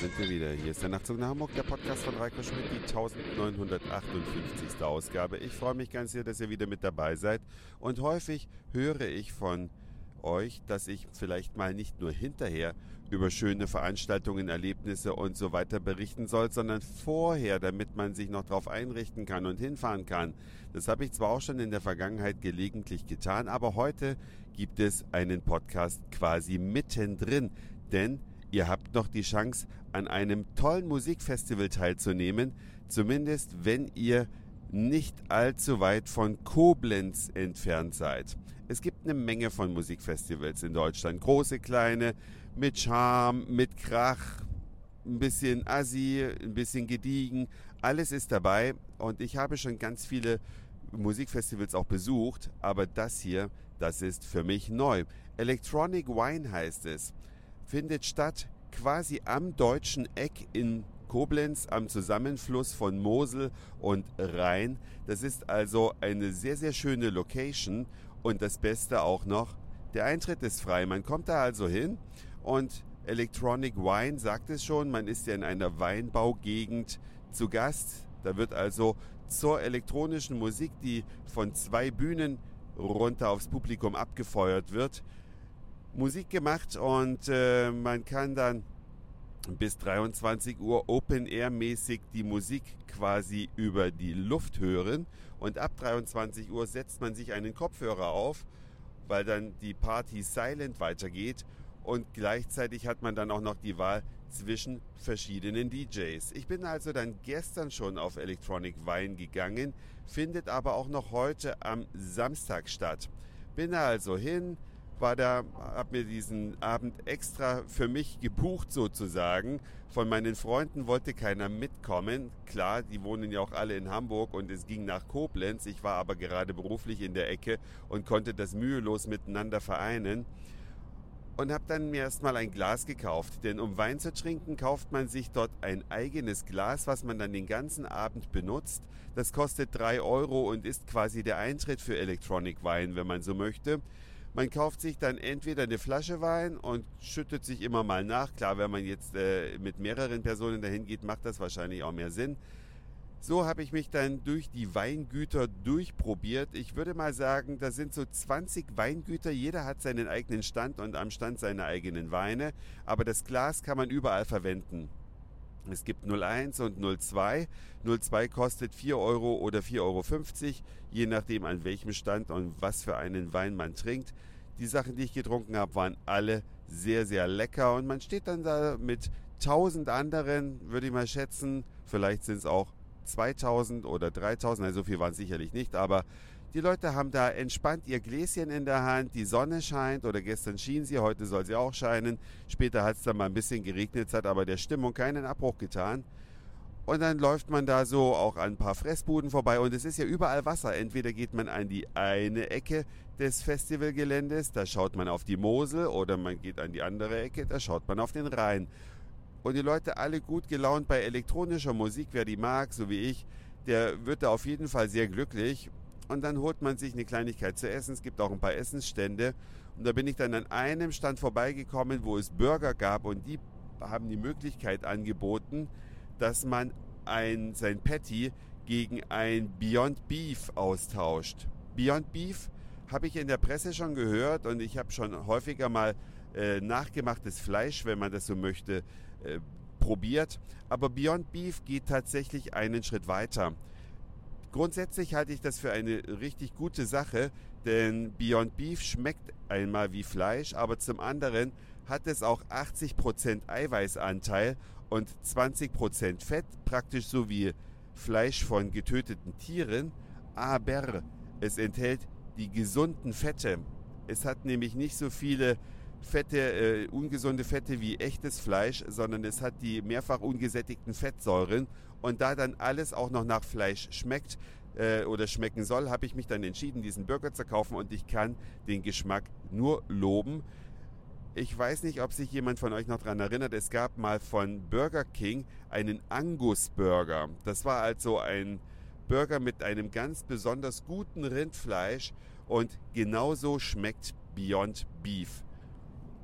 sind wir wieder. Hier ist der Nachtzug nach Hamburg, der Podcast von Reiko Schmidt, die 1958. Ausgabe. Ich freue mich ganz sehr, dass ihr wieder mit dabei seid. Und häufig höre ich von euch, dass ich vielleicht mal nicht nur hinterher über schöne Veranstaltungen, Erlebnisse und so weiter berichten soll, sondern vorher, damit man sich noch darauf einrichten kann und hinfahren kann. Das habe ich zwar auch schon in der Vergangenheit gelegentlich getan, aber heute gibt es einen Podcast quasi mittendrin, denn Ihr habt noch die Chance, an einem tollen Musikfestival teilzunehmen, zumindest wenn ihr nicht allzu weit von Koblenz entfernt seid. Es gibt eine Menge von Musikfestivals in Deutschland, große, kleine, mit Charme, mit Krach, ein bisschen assi, ein bisschen gediegen, alles ist dabei und ich habe schon ganz viele Musikfestivals auch besucht, aber das hier, das ist für mich neu. Electronic Wine heißt es findet statt quasi am deutschen Eck in Koblenz am Zusammenfluss von Mosel und Rhein. Das ist also eine sehr, sehr schöne Location und das Beste auch noch, der Eintritt ist frei. Man kommt da also hin und Electronic Wine sagt es schon, man ist ja in einer Weinbaugegend zu Gast. Da wird also zur elektronischen Musik, die von zwei Bühnen runter aufs Publikum abgefeuert wird, Musik gemacht und äh, man kann dann bis 23 Uhr Open Air mäßig die Musik quasi über die Luft hören und ab 23 Uhr setzt man sich einen Kopfhörer auf, weil dann die Party silent weitergeht und gleichzeitig hat man dann auch noch die Wahl zwischen verschiedenen DJs. Ich bin also dann gestern schon auf Electronic Wine gegangen, findet aber auch noch heute am Samstag statt. Bin also hin, war da, habe mir diesen Abend extra für mich gebucht sozusagen. Von meinen Freunden wollte keiner mitkommen. Klar, die wohnen ja auch alle in Hamburg und es ging nach Koblenz. Ich war aber gerade beruflich in der Ecke und konnte das mühelos miteinander vereinen. Und habe dann mir erstmal ein Glas gekauft. Denn um Wein zu trinken, kauft man sich dort ein eigenes Glas, was man dann den ganzen Abend benutzt. Das kostet drei Euro und ist quasi der Eintritt für Electronic Wein, wenn man so möchte. Man kauft sich dann entweder eine Flasche Wein und schüttet sich immer mal nach. Klar, wenn man jetzt äh, mit mehreren Personen dahin geht, macht das wahrscheinlich auch mehr Sinn. So habe ich mich dann durch die Weingüter durchprobiert. Ich würde mal sagen, da sind so 20 Weingüter. Jeder hat seinen eigenen Stand und am Stand seine eigenen Weine. Aber das Glas kann man überall verwenden. Es gibt 01 und 02. 02 kostet 4 Euro oder 4,50 Euro, je nachdem an welchem Stand und was für einen Wein man trinkt. Die Sachen, die ich getrunken habe, waren alle sehr, sehr lecker und man steht dann da mit 1000 anderen, würde ich mal schätzen. Vielleicht sind es auch 2000 oder 3000, also so viel waren es sicherlich nicht, aber die Leute haben da entspannt ihr Gläschen in der Hand, die Sonne scheint oder gestern schien sie, heute soll sie auch scheinen. Später hat es dann mal ein bisschen geregnet, hat aber der Stimmung keinen Abbruch getan. Und dann läuft man da so auch an ein paar Fressbuden vorbei und es ist ja überall Wasser. Entweder geht man an die eine Ecke des Festivalgeländes, da schaut man auf die Mosel, oder man geht an die andere Ecke, da schaut man auf den Rhein. Und die Leute alle gut gelaunt bei elektronischer Musik, wer die mag, so wie ich, der wird da auf jeden Fall sehr glücklich und dann holt man sich eine Kleinigkeit zu essen. Es gibt auch ein paar Essensstände. Und da bin ich dann an einem Stand vorbeigekommen, wo es Burger gab und die haben die Möglichkeit angeboten, dass man ein, sein Patty gegen ein Beyond Beef austauscht. Beyond Beef habe ich in der Presse schon gehört und ich habe schon häufiger mal äh, nachgemachtes Fleisch, wenn man das so möchte, äh, probiert. Aber Beyond Beef geht tatsächlich einen Schritt weiter. Grundsätzlich halte ich das für eine richtig gute Sache, denn Beyond Beef schmeckt einmal wie Fleisch, aber zum anderen hat es auch 80% Eiweißanteil und 20% Fett, praktisch so wie Fleisch von getöteten Tieren, aber es enthält die gesunden Fette. Es hat nämlich nicht so viele Fette, äh, ungesunde Fette wie echtes Fleisch, sondern es hat die mehrfach ungesättigten Fettsäuren. Und da dann alles auch noch nach Fleisch schmeckt äh, oder schmecken soll, habe ich mich dann entschieden, diesen Burger zu kaufen und ich kann den Geschmack nur loben. Ich weiß nicht, ob sich jemand von euch noch daran erinnert, es gab mal von Burger King einen Angus Burger. Das war also ein Burger mit einem ganz besonders guten Rindfleisch und genauso schmeckt Beyond Beef.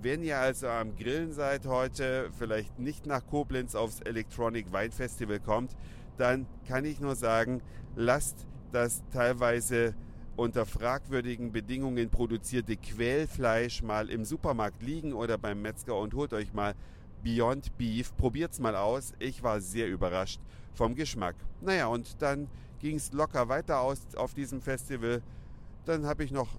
Wenn ihr also am Grillen seid heute, vielleicht nicht nach Koblenz aufs Electronic Wine Festival kommt, dann kann ich nur sagen, lasst das teilweise unter fragwürdigen Bedingungen produzierte Quellfleisch mal im Supermarkt liegen oder beim Metzger und holt euch mal Beyond Beef. Probiert's mal aus. Ich war sehr überrascht vom Geschmack. Naja, und dann ging es locker weiter aus auf diesem Festival. Dann habe ich noch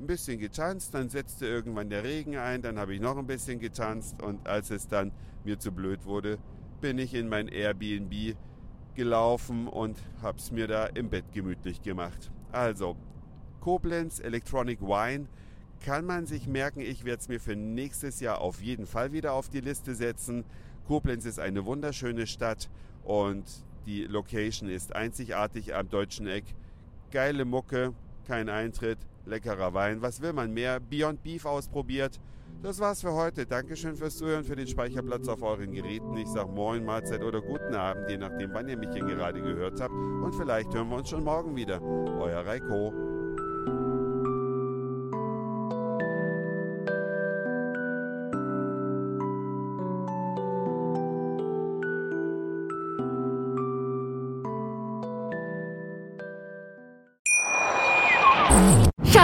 ein bisschen getanzt, dann setzte irgendwann der Regen ein, dann habe ich noch ein bisschen getanzt und als es dann mir zu blöd wurde, bin ich in mein Airbnb gelaufen und habe es mir da im Bett gemütlich gemacht. Also, Koblenz Electronic Wine kann man sich merken, ich werde es mir für nächstes Jahr auf jeden Fall wieder auf die Liste setzen. Koblenz ist eine wunderschöne Stadt und die Location ist einzigartig am deutschen Eck. Geile Mucke, kein Eintritt, leckerer Wein. Was will man mehr? Beyond Beef ausprobiert. Das war's für heute. Dankeschön fürs Zuhören, für den Speicherplatz auf euren Geräten. Ich sag Moin, Mahlzeit oder guten Abend, je nachdem, wann ihr mich hier gerade gehört habt. Und vielleicht hören wir uns schon morgen wieder. Euer Reiko.